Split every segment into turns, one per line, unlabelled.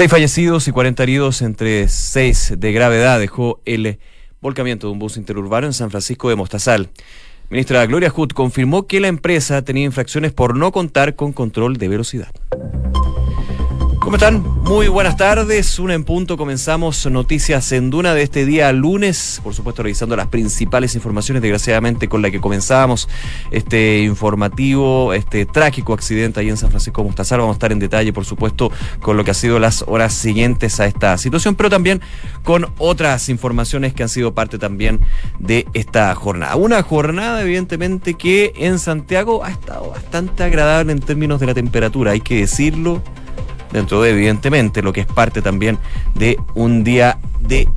Seis fallecidos y 40 heridos entre seis de gravedad dejó el volcamiento de un bus interurbano en San Francisco de Mostazal. Ministra Gloria Hood confirmó que la empresa tenía infracciones por no contar con control de velocidad. ¿Cómo están? Muy buenas tardes. Una en punto. Comenzamos noticias en Duna de este día lunes. Por supuesto, revisando las principales informaciones, desgraciadamente, con la que comenzábamos este informativo, este trágico accidente ahí en San Francisco de Mostazal. Vamos a estar en detalle, por supuesto, con lo que ha sido las horas siguientes a esta situación, pero también con otras informaciones que han sido parte también de esta jornada. Una jornada, evidentemente, que en Santiago ha estado bastante agradable en términos de la temperatura, hay que decirlo dentro de evidentemente lo que es parte también de un día de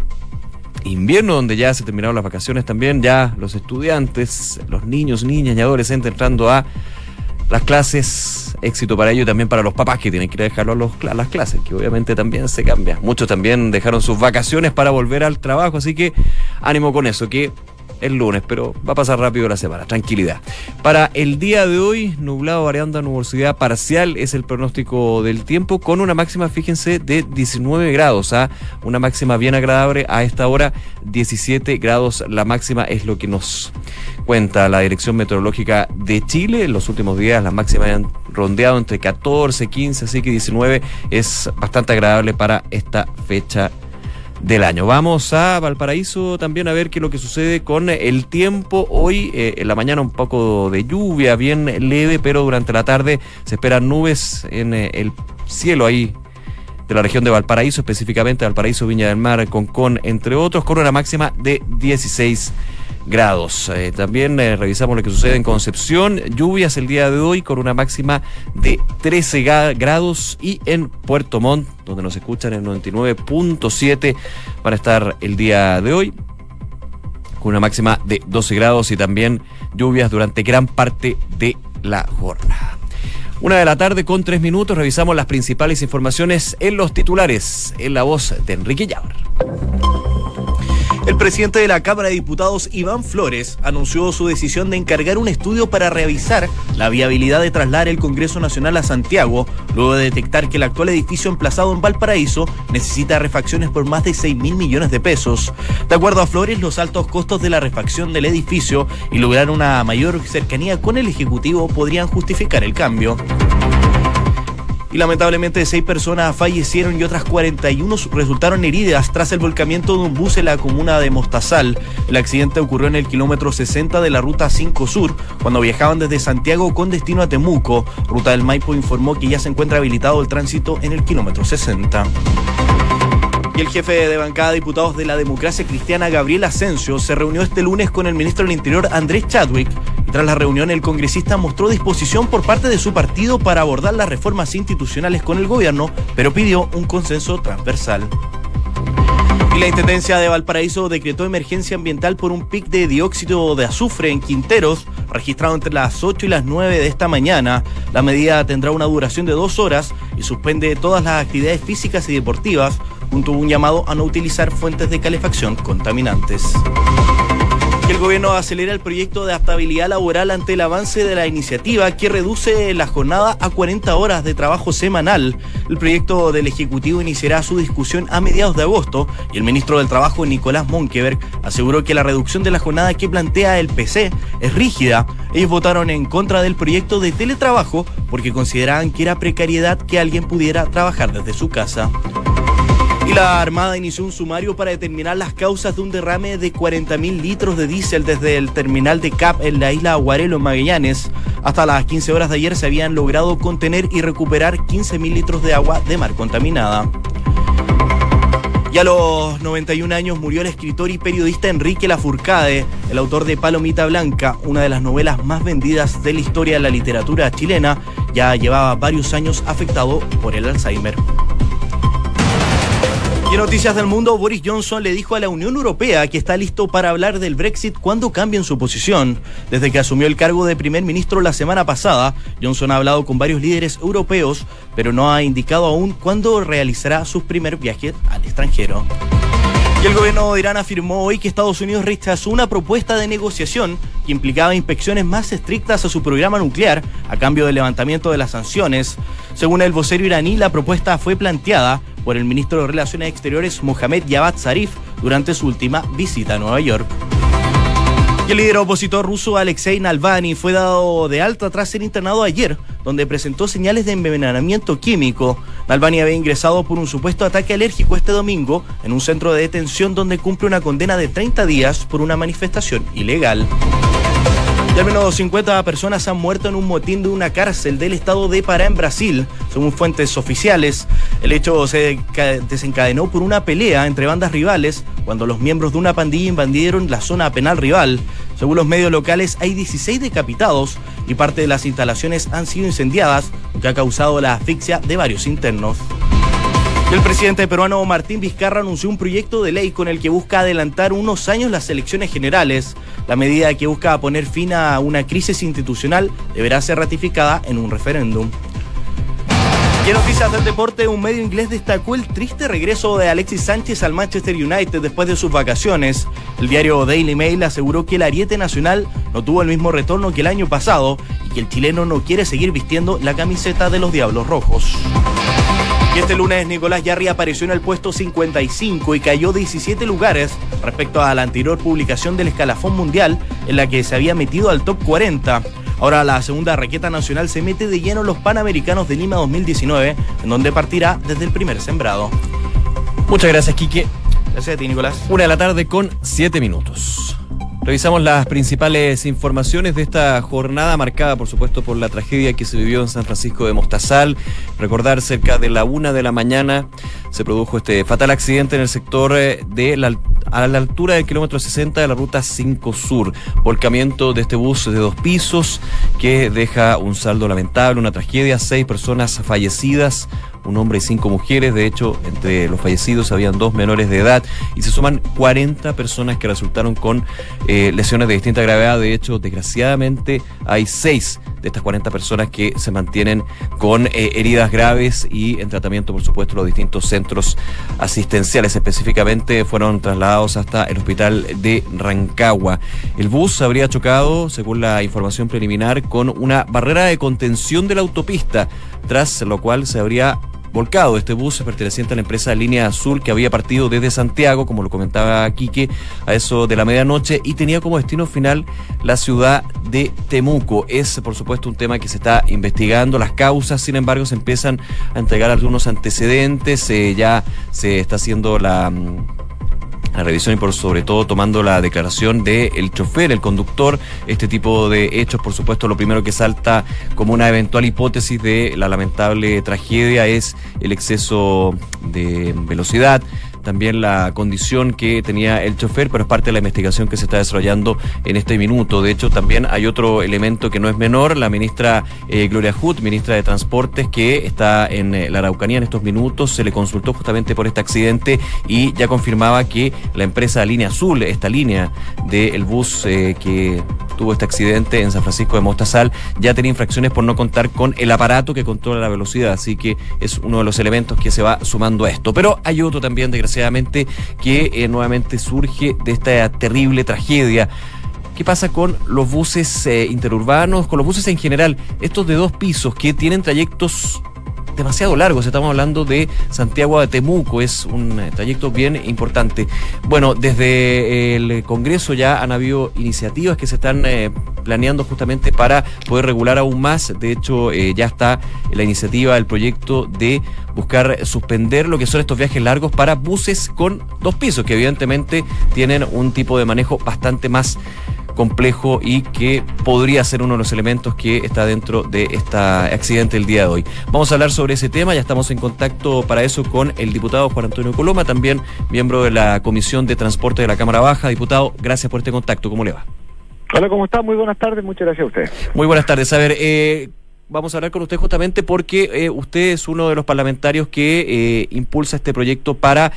invierno donde ya se terminaron las vacaciones también, ya los estudiantes, los niños, niñas y adolescentes entrando a las clases, éxito para ello y también para los papás que tienen que ir a dejarlo a, las clases, que obviamente también se cambia. Muchos también dejaron sus vacaciones para volver al trabajo, así que ánimo con eso, que el lunes, pero va a pasar rápido la semana, tranquilidad. Para el día de hoy, nublado variando a nubosidad parcial es el pronóstico del tiempo con una máxima, fíjense, de 19 grados, a ¿ah? una máxima bien agradable a esta hora, 17 grados la máxima es lo que nos cuenta la Dirección Meteorológica de Chile. En los últimos días las máximas han rondeado entre 14, 15, así que 19 es bastante agradable para esta fecha del año. Vamos a Valparaíso también a ver qué es lo que sucede con el tiempo. Hoy eh, en la mañana un poco de lluvia, bien leve, pero durante la tarde se esperan nubes en eh, el cielo ahí de la región de Valparaíso, específicamente Valparaíso, Viña del Mar, Concón, entre otros, con una máxima de 16 grados. Eh, también eh, revisamos lo que sucede en Concepción, lluvias el día de hoy con una máxima de 13 grados y en Puerto Montt, donde nos escuchan en 99.7 van a estar el día de hoy con una máxima de 12 grados y también lluvias durante gran parte de la jornada. Una de la tarde con tres minutos revisamos las principales informaciones en los titulares en la voz de Enrique Llavar.
El presidente de la Cámara de Diputados, Iván Flores, anunció su decisión de encargar un estudio para revisar la viabilidad de trasladar el Congreso Nacional a Santiago, luego de detectar que el actual edificio emplazado en Valparaíso necesita refacciones por más de 6 mil millones de pesos. De acuerdo a Flores, los altos costos de la refacción del edificio y lograr una mayor cercanía con el Ejecutivo podrían justificar el cambio y lamentablemente seis personas fallecieron y otras 41 resultaron heridas tras el volcamiento de un bus en la comuna de Mostazal. El accidente ocurrió en el kilómetro 60 de la ruta 5 Sur, cuando viajaban desde Santiago con destino a Temuco. Ruta del Maipo informó que ya se encuentra habilitado el tránsito en el kilómetro 60. Y el jefe de bancada de diputados de la democracia cristiana, Gabriel Asensio, se reunió este lunes con el ministro del Interior, Andrés Chadwick. Tras la reunión, el congresista mostró disposición por parte de su partido para abordar las reformas institucionales con el gobierno, pero pidió un consenso transversal. Y la Intendencia de Valparaíso decretó emergencia ambiental por un pic de dióxido de azufre en Quinteros, registrado entre las 8 y las 9 de esta mañana. La medida tendrá una duración de dos horas y suspende todas las actividades físicas y deportivas, junto a un llamado a no utilizar fuentes de calefacción contaminantes. El gobierno acelera el proyecto de adaptabilidad laboral ante el avance de la iniciativa que reduce la jornada a 40 horas de trabajo semanal. El proyecto del Ejecutivo iniciará su discusión a mediados de agosto y el ministro del Trabajo, Nicolás Monkeberg, aseguró que la reducción de la jornada que plantea el PC es rígida. Ellos votaron en contra del proyecto de teletrabajo porque consideraban que era precariedad que alguien pudiera trabajar desde su casa. Y la Armada inició un sumario para determinar las causas de un derrame de 40.000 litros de diésel desde el terminal de CAP en la isla Aguarelo, Magallanes. Hasta las 15 horas de ayer se habían logrado contener y recuperar 15.000 litros de agua de mar contaminada. Y a los 91 años murió el escritor y periodista Enrique Lafourcade, el autor de Palomita Blanca, una de las novelas más vendidas de la historia de la literatura chilena. Ya llevaba varios años afectado por el Alzheimer. Y en Noticias del Mundo, Boris Johnson le dijo a la Unión Europea que está listo para hablar del Brexit cuando cambien su posición. Desde que asumió el cargo de primer ministro la semana pasada, Johnson ha hablado con varios líderes europeos, pero no ha indicado aún cuándo realizará su primer viaje al extranjero. Y el gobierno de Irán afirmó hoy que Estados Unidos rechazó una propuesta de negociación que implicaba inspecciones más estrictas a su programa nuclear a cambio del levantamiento de las sanciones. Según el vocero iraní, la propuesta fue planteada por el ministro de Relaciones Exteriores Mohamed Javad Zarif durante su última visita a Nueva York. Y el líder opositor ruso Alexei Navalny fue dado de alta tras ser internado ayer, donde presentó señales de envenenamiento químico. Navalny había ingresado por un supuesto ataque alérgico este domingo en un centro de detención donde cumple una condena de 30 días por una manifestación ilegal. Y al menos 50 personas han muerto en un motín de una cárcel del estado de Pará en Brasil, según fuentes oficiales. El hecho se desencadenó por una pelea entre bandas rivales cuando los miembros de una pandilla invadieron la zona penal rival. Según los medios locales, hay 16 decapitados y parte de las instalaciones han sido incendiadas, lo que ha causado la asfixia de varios internos. El presidente peruano Martín Vizcarra anunció un proyecto de ley con el que busca adelantar unos años las elecciones generales. La medida que busca poner fin a una crisis institucional deberá ser ratificada en un referéndum. Y en noticias del deporte, un medio inglés destacó el triste regreso de Alexis Sánchez al Manchester United después de sus vacaciones. El diario Daily Mail aseguró que el ariete nacional no tuvo el mismo retorno que el año pasado y que el chileno no quiere seguir vistiendo la camiseta de los Diablos Rojos. Y este lunes Nicolás Yarri apareció en el puesto 55 y cayó 17 lugares respecto a la anterior publicación del escalafón mundial en la que se había metido al top 40. Ahora la segunda raqueta nacional se mete de lleno en los Panamericanos de Lima 2019, en donde partirá desde el primer sembrado.
Muchas gracias, Quique.
Gracias a ti, Nicolás.
Una de la tarde con 7 minutos. Revisamos las principales informaciones de esta jornada marcada, por supuesto, por la tragedia que se vivió en San Francisco de Mostazal. Recordar, cerca de la una de la mañana se produjo este fatal accidente en el sector eh, de la, a la altura del kilómetro 60 de la ruta 5 Sur. Volcamiento de este bus de dos pisos que deja un saldo lamentable, una tragedia, seis personas fallecidas, un hombre y cinco mujeres. De hecho, entre los fallecidos habían dos menores de edad y se suman 40 personas que resultaron con eh, lesiones de distinta gravedad. De hecho, desgraciadamente hay seis de estas 40 personas que se mantienen con eh, heridas graves y en tratamiento, por supuesto, los distintos centros asistenciales. Específicamente fueron trasladados hasta el hospital de Rancagua. El bus habría chocado, según la información preliminar, con una barrera de contención de la autopista, tras lo cual se habría volcado. Este bus perteneciente a la empresa Línea Azul que había partido desde Santiago, como lo comentaba Quique, a eso de la medianoche y tenía como destino final la ciudad de Temuco. Es, por supuesto, un tema que se está investigando. Las causas, sin embargo, se empiezan a entregar algunos antecedentes. Eh, ya se está haciendo la mm, la revisión y por sobre todo tomando la declaración del el chofer, el conductor. Este tipo de hechos, por supuesto, lo primero que salta como una eventual hipótesis de la lamentable tragedia es el exceso de velocidad también la condición que tenía el chofer, pero es parte de la investigación que se está desarrollando en este minuto. De hecho, también hay otro elemento que no es menor, la ministra eh, Gloria Hood, ministra de Transportes, que está en eh, la Araucanía en estos minutos, se le consultó justamente por este accidente y ya confirmaba que la empresa Línea Azul, esta línea del bus eh, que tuvo este accidente en San Francisco de Mostazal, ya tenía infracciones por no contar con el aparato que controla la velocidad, así que es uno de los elementos que se va sumando a esto. Pero hay otro también, desgraciadamente, que eh, nuevamente surge de esta terrible tragedia. ¿Qué pasa con los buses eh, interurbanos, con los buses en general? Estos de dos pisos que tienen trayectos demasiado largos. Estamos hablando de Santiago de Temuco, es un eh, trayecto bien importante. Bueno, desde el Congreso ya han habido iniciativas que se están planeando justamente para poder regular aún más. De hecho, ya está la iniciativa, el proyecto de buscar suspender lo que son estos viajes largos para buses con dos pisos, que evidentemente tienen un tipo de manejo bastante más complejo y que podría ser uno de los elementos que está dentro de este accidente el día de hoy. Vamos a hablar sobre ese tema, ya estamos en contacto para eso con el diputado Juan Antonio Coloma, también miembro de la Comisión de Transporte de la Cámara Baja. Diputado, gracias por este contacto, ¿cómo le va?
Hola, ¿cómo está? Muy buenas tardes, muchas gracias a usted.
Muy buenas tardes. A ver, eh, vamos a hablar con usted justamente porque eh, usted es uno de los parlamentarios que eh, impulsa este proyecto para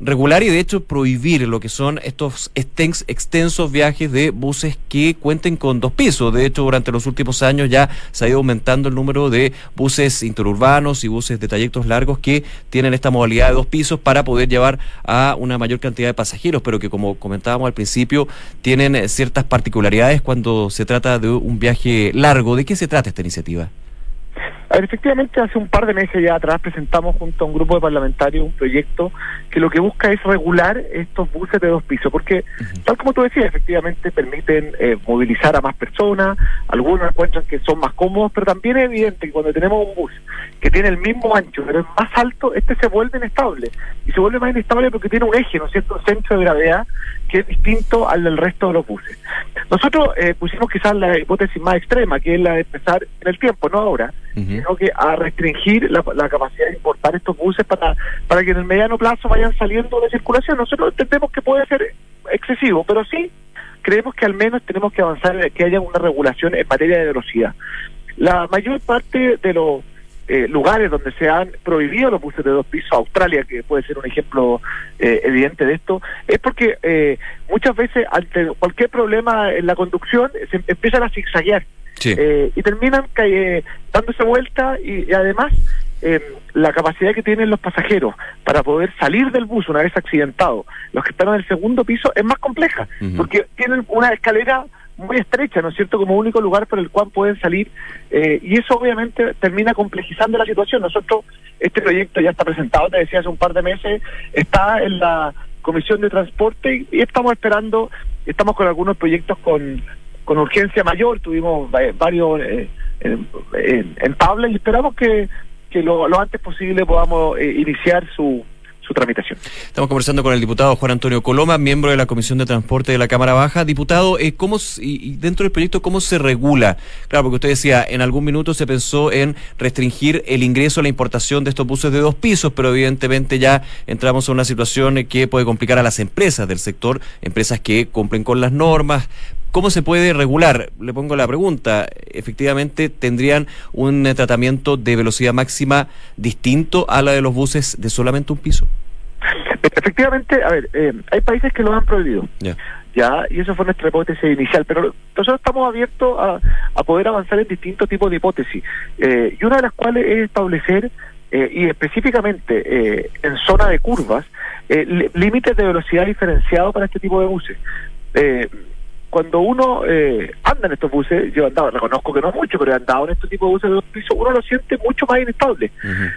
regular y de hecho prohibir lo que son estos extensos viajes de buses que cuenten con dos pisos. De hecho, durante los últimos años ya se ha ido aumentando el número de buses interurbanos y buses de trayectos largos que tienen esta modalidad de dos pisos para poder llevar a una mayor cantidad de pasajeros, pero que como comentábamos al principio, tienen ciertas particularidades cuando se trata de un viaje largo. ¿De qué se trata esta iniciativa?
A efectivamente, hace un par de meses ya atrás presentamos junto a un grupo de parlamentarios un proyecto que lo que busca es regular estos buses de dos pisos, porque, tal como tú decías, efectivamente permiten eh, movilizar a más personas, algunos encuentran que son más cómodos, pero también es evidente que cuando tenemos un bus que tiene el mismo ancho, pero es más alto, este se vuelve inestable. Y se vuelve más inestable porque tiene un eje, ¿no es cierto?, un centro de gravedad que es distinto al del resto de los buses. Nosotros eh, pusimos quizás la hipótesis más extrema, que es la de empezar en el tiempo, no ahora, sino que a restringir la, capacidad de importar estos buses para, para que en el mediano plazo vayan saliendo de circulación. Nosotros entendemos que puede ser excesivo, pero sí creemos que al menos tenemos que avanzar en que haya una regulación en materia de velocidad. La mayor parte de los eh, lugares donde se han prohibido los buses de dos pisos, Australia, que puede ser un ejemplo eh, evidente de esto, es porque eh, muchas veces ante cualquier problema en la conducción se empiezan a zigzaguear y terminan dándose vuelta y, además la capacidad que tienen los pasajeros para poder salir del bus una vez accidentado, los que están en el segundo piso, es más compleja, porque tienen una escalera muy estrecha, ¿no es cierto?, como único lugar por el cual pueden salir eh, y eso obviamente termina complejizando la situación. Nosotros, este proyecto ya está presentado, te decía hace un par de meses, está en la Comisión de Transporte y, estamos esperando, estamos con algunos proyectos con, con urgencia mayor, tuvimos varios eh, en, en, y esperamos que, que lo, lo antes posible podamos eh, iniciar su tramitación.
Estamos conversando con el diputado Juan Antonio Coloma, miembro de la Comisión de Transporte de la Cámara Baja. Diputado, eh, ¿cómo, y dentro del proyecto, ¿cómo se regula? Claro, porque usted decía, en algún minuto se pensó en restringir el ingreso a la importación de estos buses de dos pisos, pero evidentemente ya entramos en una situación que puede complicar a las empresas del sector, empresas que cumplen con las normas, ¿Cómo se puede regular? Le pongo la pregunta. Efectivamente, ¿tendrían un tratamiento de velocidad máxima distinto a la de los buses de solamente un piso?
Efectivamente, a ver, eh, hay países que lo han prohibido. Ya, y eso fue nuestra hipótesis inicial, pero nosotros estamos abiertos a, poder avanzar en distintos tipos de hipótesis, eh, y una de las cuales es establecer, eh, y específicamente en zona de curvas, límites de velocidad diferenciados para este tipo de buses cuando uno eh, anda en estos buses, yo he andado, reconozco que no mucho, pero he andado en este tipo de buses de dos pisos, uno lo siente mucho más inestable.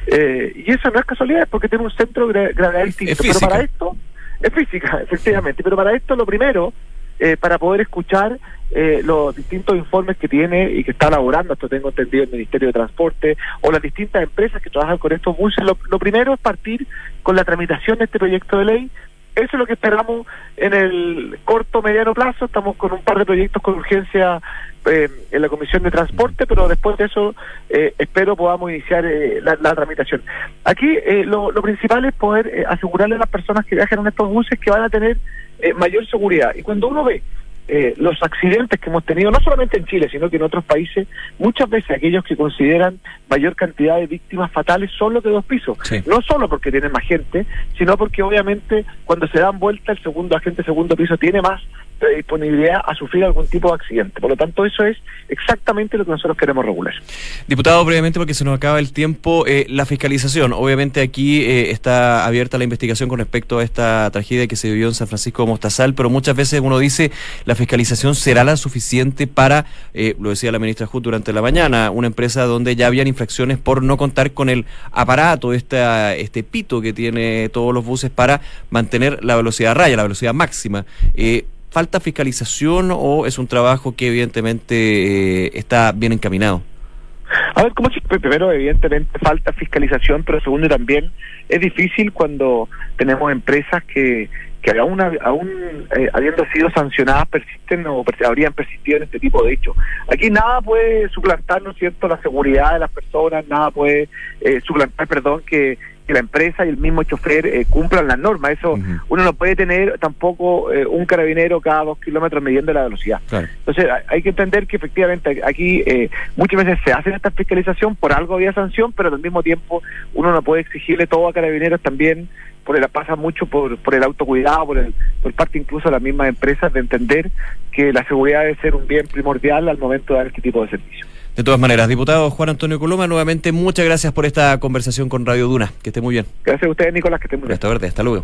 eh, y eso no es casualidad, es porque tiene un centro de gravedad distinto. Pero para esto, es física, efectivamente, pero para esto lo primero, eh, para poder escuchar eh, los distintos informes que tiene y que está elaborando, esto tengo entendido el Ministerio de Transporte, o las distintas empresas que trabajan con estos buses, lo, lo primero es partir con la tramitación de este proyecto de ley eso es lo que esperamos en el corto mediano plazo. Estamos con un par de proyectos con urgencia eh, en la Comisión de Transporte, pero después de eso eh, espero podamos iniciar eh, la, tramitación. Aquí lo, lo, principal es poder asegurarle a las personas que viajan en estos buses que van a tener mayor seguridad. Y cuando uno ve eh, los accidentes que hemos tenido, no solamente en Chile, sino que en otros países, muchas veces aquellos que consideran mayor cantidad de víctimas fatales son los de dos pisos. No solo porque tienen más gente, sino porque obviamente cuando se dan vuelta el segundo agente segundo piso tiene más disponibilidad a sufrir algún tipo de accidente. Por lo tanto, eso es exactamente lo que nosotros queremos regular.
Diputado, brevemente, porque se nos acaba el tiempo, eh, la fiscalización. Obviamente aquí eh, está abierta la investigación con respecto a esta tragedia que se vivió en San Francisco de Mostazal, pero muchas veces uno dice, la fiscalización será la suficiente para, eh, lo decía la ministra Hood durante la mañana, una empresa donde ya habían infracciones por no contar con el aparato, esta, este pito que tiene todos los buses para mantener la velocidad raya, la velocidad máxima. Eh, ¿Falta fiscalización o es un trabajo que evidentemente eh, está bien encaminado?
A ver, como primero evidentemente falta fiscalización, pero segundo también es difícil cuando tenemos empresas que, que aún, aún eh, habiendo sido sancionadas persisten o habrían persistido en este tipo de hechos. Aquí nada puede suplantar, ¿no es cierto?, la seguridad de las personas, nada puede eh, suplantar, perdón, que que la empresa y el mismo chofer eh, cumplan las normas. Eso uno no puede tener tampoco eh, un carabinero cada dos kilómetros midiendo la velocidad. Entonces hay que entender que efectivamente aquí eh, muchas veces se hace esta fiscalización, por algo había sanción, pero al mismo tiempo uno no puede exigirle todo a carabineros también por el, pasa mucho por, por el autocuidado, por, el, por parte incluso de las mismas empresas de entender que la seguridad debe ser un bien primordial al momento de dar este tipo de servicios.
De todas maneras, diputado Juan Antonio Coloma, nuevamente muchas gracias por esta conversación con Radio Duna. Que esté muy bien.
Gracias a ustedes, Nicolás, que esté muy bien.
Hasta verde, hasta luego.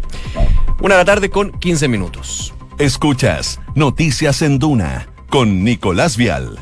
Una de la tarde con 15 minutos.
Escuchas Noticias en Duna con Nicolás Vial.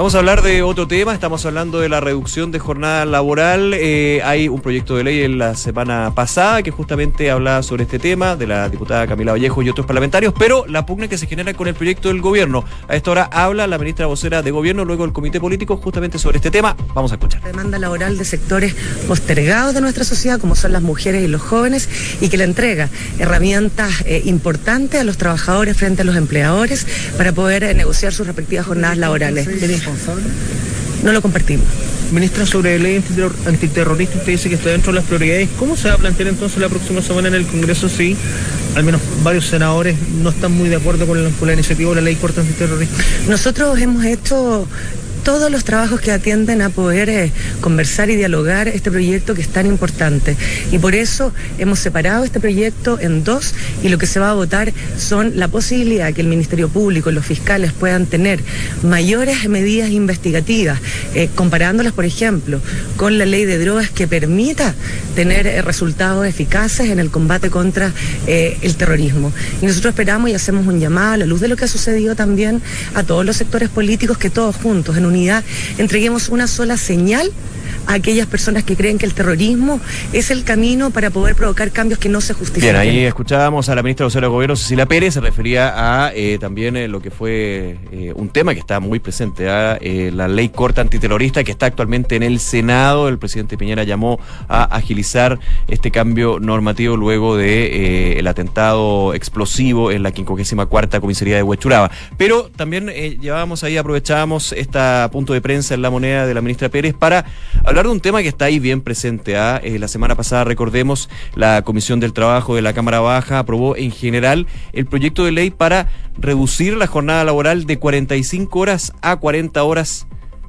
Vamos a hablar de otro tema, estamos hablando de la reducción de jornada laboral. Eh, hay un proyecto de ley en la semana pasada que justamente habla sobre este tema, de la diputada Camila Vallejo y otros parlamentarios, pero la pugna que se genera con el proyecto del gobierno. A esta hora habla la ministra vocera de gobierno, luego el comité político, justamente sobre este tema. Vamos a escuchar.
Demanda laboral de sectores postergados de nuestra sociedad, como son las mujeres y los jóvenes, y que le entrega herramientas eh, importantes a los trabajadores frente a los empleadores para poder eh, negociar sus respectivas jornadas laborales. No lo compartimos.
Ministra, sobre la ley antiterrorista, usted dice que está dentro de las prioridades. ¿Cómo se va a plantear entonces la próxima semana en el Congreso si al menos varios senadores no están muy de acuerdo con la, con la iniciativa de la ley corta antiterrorista?
Nosotros hemos hecho todos los trabajos que atienden a poder eh, conversar y dialogar este proyecto que es tan importante. Y por eso hemos separado este proyecto en dos y lo que se va a votar son la posibilidad que el Ministerio Público los fiscales puedan tener mayores medidas investigativas, eh, comparándolas, por ejemplo, con la ley de drogas que permita tener eh, resultados eficaces en el combate contra el terrorismo. Y nosotros esperamos y hacemos un llamado a la luz de lo que ha sucedido también a todos los sectores políticos que todos juntos en entreguemos una sola señal a aquellas personas que creen que el terrorismo es el camino para poder provocar cambios que no se justifican.
Bien, ahí escuchábamos a la ministra de Gobierno, Cecilia Pérez, se refería a eh, también eh, lo que fue eh, un tema que está muy presente, a la ley corta antiterrorista que está actualmente en el Senado. El presidente Piñera llamó a agilizar este cambio normativo luego de el atentado explosivo en la 54 comisaría de Huechuraba. Pero también llevábamos ahí, aprovechábamos este punto de prensa en la moneda de la ministra Pérez para hablar de un tema que está ahí bien presente. ¿ah? Eh, la semana pasada, recordemos, la Comisión del Trabajo de la Cámara Baja aprobó en general el proyecto de ley para reducir la jornada laboral de 45 horas a 40 horas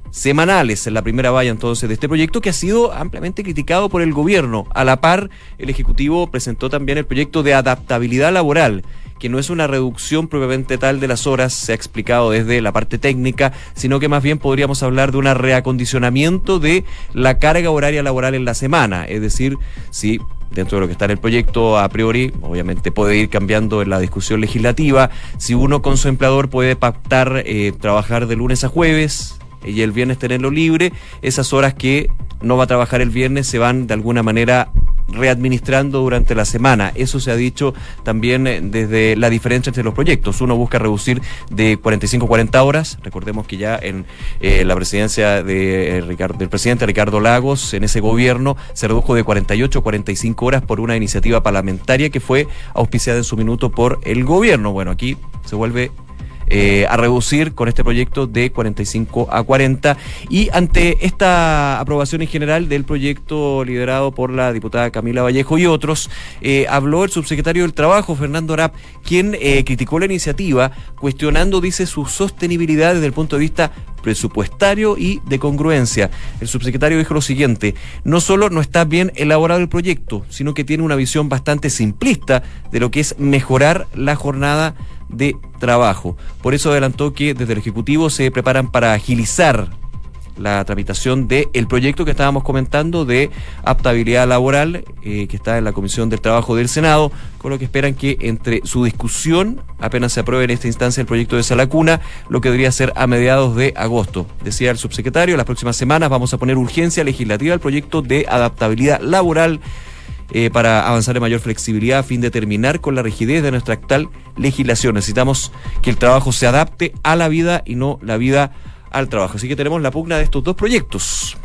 semanales en la primera valla entonces de este proyecto que ha sido ampliamente criticado por el gobierno. A la par, el Ejecutivo presentó también el proyecto de adaptabilidad laboral que no es una reducción propiamente tal de las horas, se ha explicado desde la parte técnica, sino que más bien podríamos hablar de un reacondicionamiento de la carga horaria laboral en la semana. Es decir, si dentro de lo que está en el proyecto, a priori, obviamente puede ir cambiando en la discusión legislativa. Si uno con su empleador puede pactar eh, trabajar de lunes a jueves y el viernes tenerlo libre, esas horas que no va a trabajar el viernes se van de alguna manera readministrando durante la semana. Eso se ha dicho también eh, desde la diferencia entre los proyectos. Uno busca reducir de 45 a 40 horas. Recordemos que ya en eh, la presidencia de, eh, del presidente Ricardo Lagos, en ese gobierno, se redujo de 48 a 45 horas por una iniciativa parlamentaria que fue auspiciada en su minuto por el gobierno. Bueno, aquí se vuelve eh, a reducir con este proyecto de 45 a 40. Y ante esta aprobación en general del proyecto liderado por la diputada Camila Vallejo y otros, eh, habló el subsecretario del Trabajo, Fernando Arap, quien eh, criticó la iniciativa, cuestionando, dice, su sostenibilidad desde el punto de vista presupuestario y de congruencia. El subsecretario dijo lo siguiente, no solo no está bien elaborado el proyecto, sino que tiene una visión bastante simplista de lo que es mejorar la jornada de trabajo. Por eso adelantó que desde el Ejecutivo se preparan para agilizar la tramitación del el proyecto que estábamos comentando de aptabilidad laboral eh, que está en la Comisión del Trabajo del Senado, con lo que esperan que entre su discusión, apenas se apruebe en esta instancia el proyecto de Salacuna, lo que debería ser a mediados de agosto. Decía el subsecretario, las próximas semanas vamos a poner urgencia legislativa al proyecto de adaptabilidad laboral eh, para avanzar en mayor flexibilidad a fin de terminar con la rigidez de nuestra actual legislación. Necesitamos que el trabajo se adapte a la vida y no la vida al trabajo. Así que tenemos la pugna de estos dos proyectos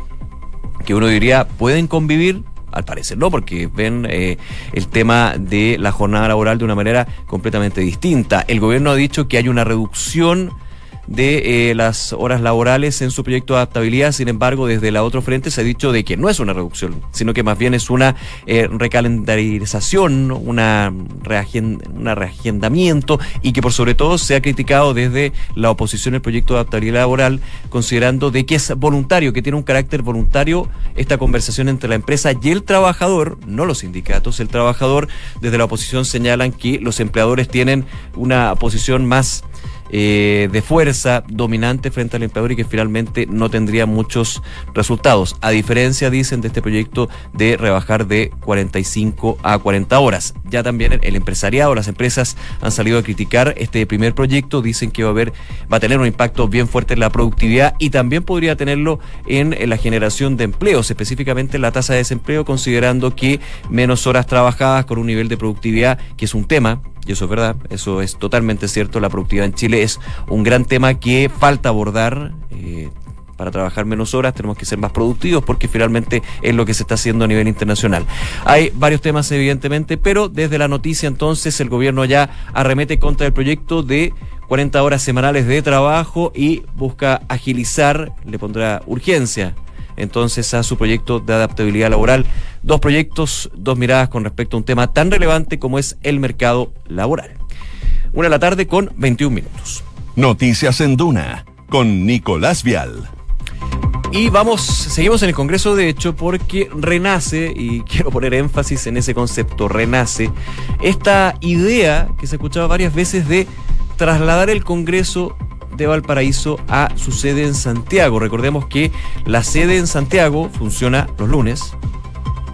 que uno diría pueden convivir. Al parecer no, porque ven eh, el tema de la jornada laboral de una manera completamente distinta. El gobierno ha dicho que hay una reducción de eh, las horas laborales en su proyecto de adaptabilidad. Sin embargo, desde la otro frente se ha dicho de que no es una reducción, sino que más bien es una eh, recalendarización, una, una reagendamiento y que por sobre todo se ha criticado desde la oposición el proyecto de adaptabilidad laboral, considerando de que es voluntario, que tiene un carácter voluntario esta conversación entre la empresa y el trabajador, no los sindicatos, el trabajador desde la oposición señalan que los empleadores tienen una posición más eh, de fuerza dominante frente al empleador y que finalmente no tendría muchos resultados. A diferencia, dicen, de este proyecto de rebajar de 45 a 40 horas. Ya también el empresariado, las empresas han salido a criticar este primer proyecto, dicen que va a haber, va a tener un impacto bien fuerte en la productividad y también podría tenerlo en, la generación de empleos, específicamente la tasa de desempleo, considerando que menos horas trabajadas con un nivel de productividad que es un tema y eso es verdad, eso es totalmente cierto. La productividad en Chile es un gran tema que falta abordar. Eh, para trabajar menos horas tenemos que ser más productivos porque finalmente es lo que se está haciendo a nivel internacional. Hay varios temas evidentemente, pero desde la noticia entonces el gobierno ya arremete contra el proyecto de 40 horas semanales de trabajo y busca agilizar, le pondrá urgencia entonces a su proyecto de adaptabilidad laboral. Dos proyectos, dos miradas con respecto a un tema tan relevante como es el mercado laboral. Una de la tarde con 21 minutos.
Noticias en Duna con Nicolás Vial.
Y vamos, seguimos en el Congreso de hecho porque renace, y quiero poner énfasis en ese concepto, renace esta idea que se ha escuchado varias veces de trasladar el Congreso de Valparaíso a su sede en Santiago. Recordemos que la sede en Santiago funciona los lunes,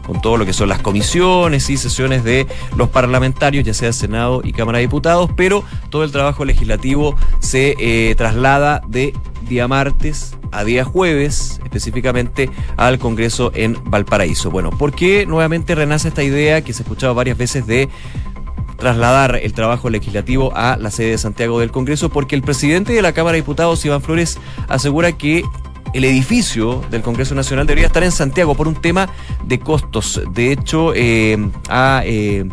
con todo lo que son las comisiones y sesiones de los parlamentarios, ya sea Senado y Cámara de Diputados, pero todo el trabajo legislativo se eh, traslada de día martes a día jueves, específicamente al Congreso en Valparaíso. Bueno, ¿por qué nuevamente renace esta idea que se ha escuchado varias veces de trasladar el trabajo legislativo a la sede de Santiago del Congreso, porque el presidente de la Cámara de Diputados, Iván Flores, asegura que el edificio del Congreso Nacional debería estar en Santiago por un tema de costos. De hecho, eh, eh,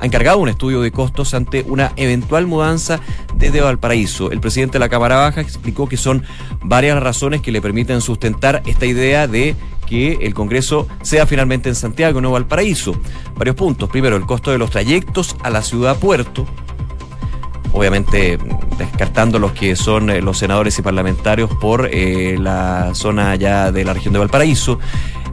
ha, encargado un estudio de costos ante una eventual mudanza desde Valparaíso. El presidente de la Cámara Baja explicó que son varias razones que le permiten sustentar esta idea de que el Congreso sea finalmente en Santiago, no Valparaíso. Varios puntos. Primero, el costo de los trayectos a la ciudad puerto. Obviamente descartando los que son eh, los senadores y parlamentarios por eh, la zona ya de la región de Valparaíso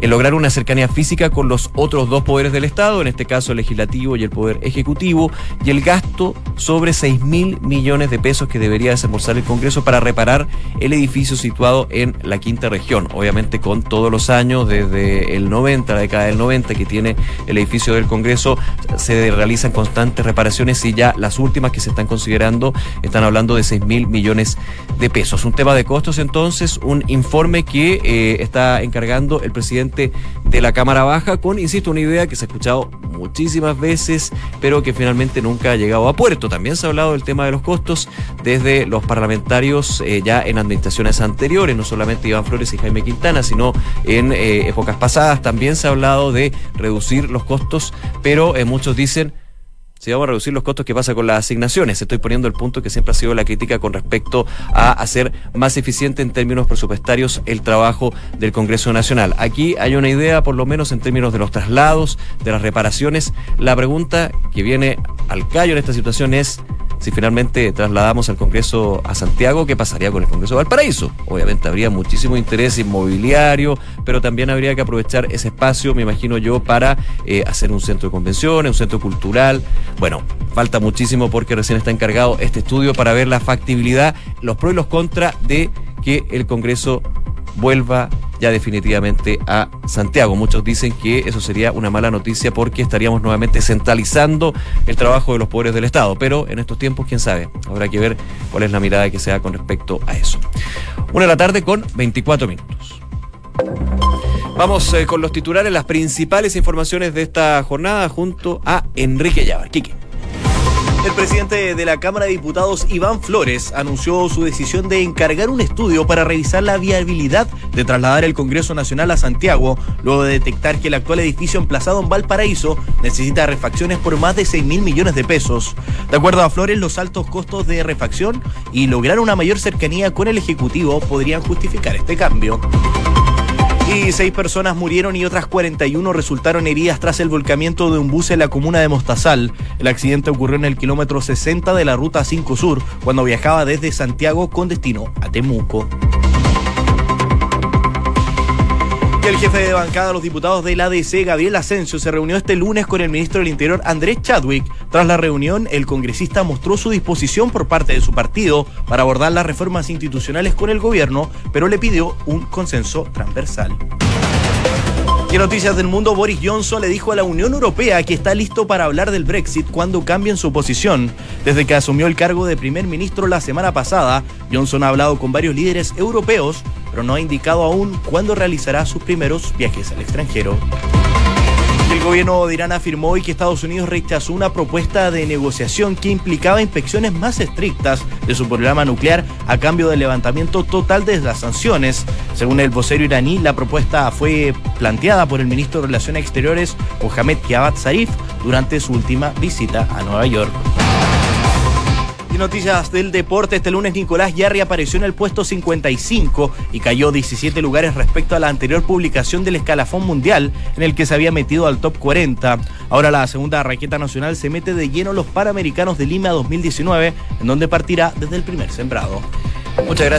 en lograr una cercanía física con los otros dos poderes del Estado, en este caso el legislativo y el poder ejecutivo, y el gasto sobre 6 mil millones de pesos que debería desembolsar el Congreso para reparar el edificio situado en la quinta región. Obviamente con todos los años, desde el 90, la década del 90 que tiene el edificio del Congreso, se realizan constantes reparaciones y ya las últimas que se están considerando están hablando de 6 mil millones de pesos. Un tema de costos entonces, un informe que eh, está encargando el presidente de la Cámara Baja con, insisto, una idea que se ha escuchado muchísimas veces, pero que finalmente nunca ha llegado a puerto. También se ha hablado del tema de los costos desde los parlamentarios eh, ya en administraciones anteriores, no solamente Iván Flores y Jaime Quintana, sino en eh, épocas pasadas. También se ha hablado de reducir los costos, pero eh, muchos dicen si vamos a reducir los costos, ¿qué pasa con las asignaciones? Estoy poniendo el punto que siempre ha sido la crítica con respecto a hacer más eficiente en términos presupuestarios el trabajo del Congreso Nacional. Aquí hay una idea, por lo menos en términos de los traslados, de las reparaciones. La pregunta que viene al callo en esta situación es si finalmente trasladamos al Congreso a Santiago, ¿qué pasaría con el Congreso de Valparaíso? Obviamente habría muchísimo interés inmobiliario, pero también habría que aprovechar ese espacio, me imagino yo, para eh, hacer un centro de convenciones, un centro cultural. Bueno, falta muchísimo porque recién está encargado este estudio para ver la factibilidad, los pros y los contras de que el Congreso vuelva ya definitivamente a Santiago. Muchos dicen que eso sería una mala noticia porque estaríamos nuevamente centralizando el trabajo de los poderes del Estado. Pero en estos tiempos, quién sabe, habrá que ver cuál es la mirada que se da con respecto a eso. Una de la tarde con 24 minutos. Vamos eh, con los titulares, las principales informaciones de esta jornada junto a Enrique Llavar. Quique.
El presidente de la Cámara de Diputados, Iván Flores, anunció su decisión de encargar un estudio para revisar la viabilidad de trasladar el Congreso Nacional a Santiago, luego de detectar que el actual edificio emplazado en Valparaíso necesita refacciones por más de 6 mil millones de pesos. De acuerdo a Flores, los altos costos de refacción y lograr una mayor cercanía con el Ejecutivo podrían justificar este cambio. Y seis personas murieron y otras 41 resultaron heridas tras el volcamiento de un bus en la comuna de Mostazal. El accidente ocurrió en el kilómetro 60 de la ruta 5 Sur, cuando viajaba desde Santiago con destino a Temuco. El jefe de bancada de los diputados del ADC, Gabriel Asensio, se reunió este lunes con el ministro del Interior, Andrés Chadwick. Tras la reunión, el congresista mostró su disposición por parte de su partido para abordar las reformas institucionales con el gobierno, pero le pidió un consenso transversal. Noticias del mundo, Boris Johnson le dijo a la Unión Europea que está listo para hablar del Brexit cuando cambien su posición. Desde que asumió el cargo de primer ministro la semana pasada, Johnson ha hablado con varios líderes europeos, pero no ha indicado aún cuándo realizará sus primeros viajes al extranjero. El gobierno de Irán afirmó hoy que Estados Unidos rechazó una propuesta de negociación que implicaba inspecciones más estrictas de su programa nuclear a cambio del levantamiento total de las sanciones. Según el vocero iraní, la propuesta fue planteada por el ministro de Relaciones Exteriores, Mohamed Javad Zarif, durante su última visita a Nueva York. Y noticias del deporte, este lunes Nicolás Yarri apareció en el puesto 55 y cayó 17 lugares respecto a la anterior publicación del escalafón mundial en el que se había metido al top 40. Ahora la segunda raqueta nacional se mete de lleno los Panamericanos de Lima 2019, en donde partirá desde el primer sembrado. Muchas gracias.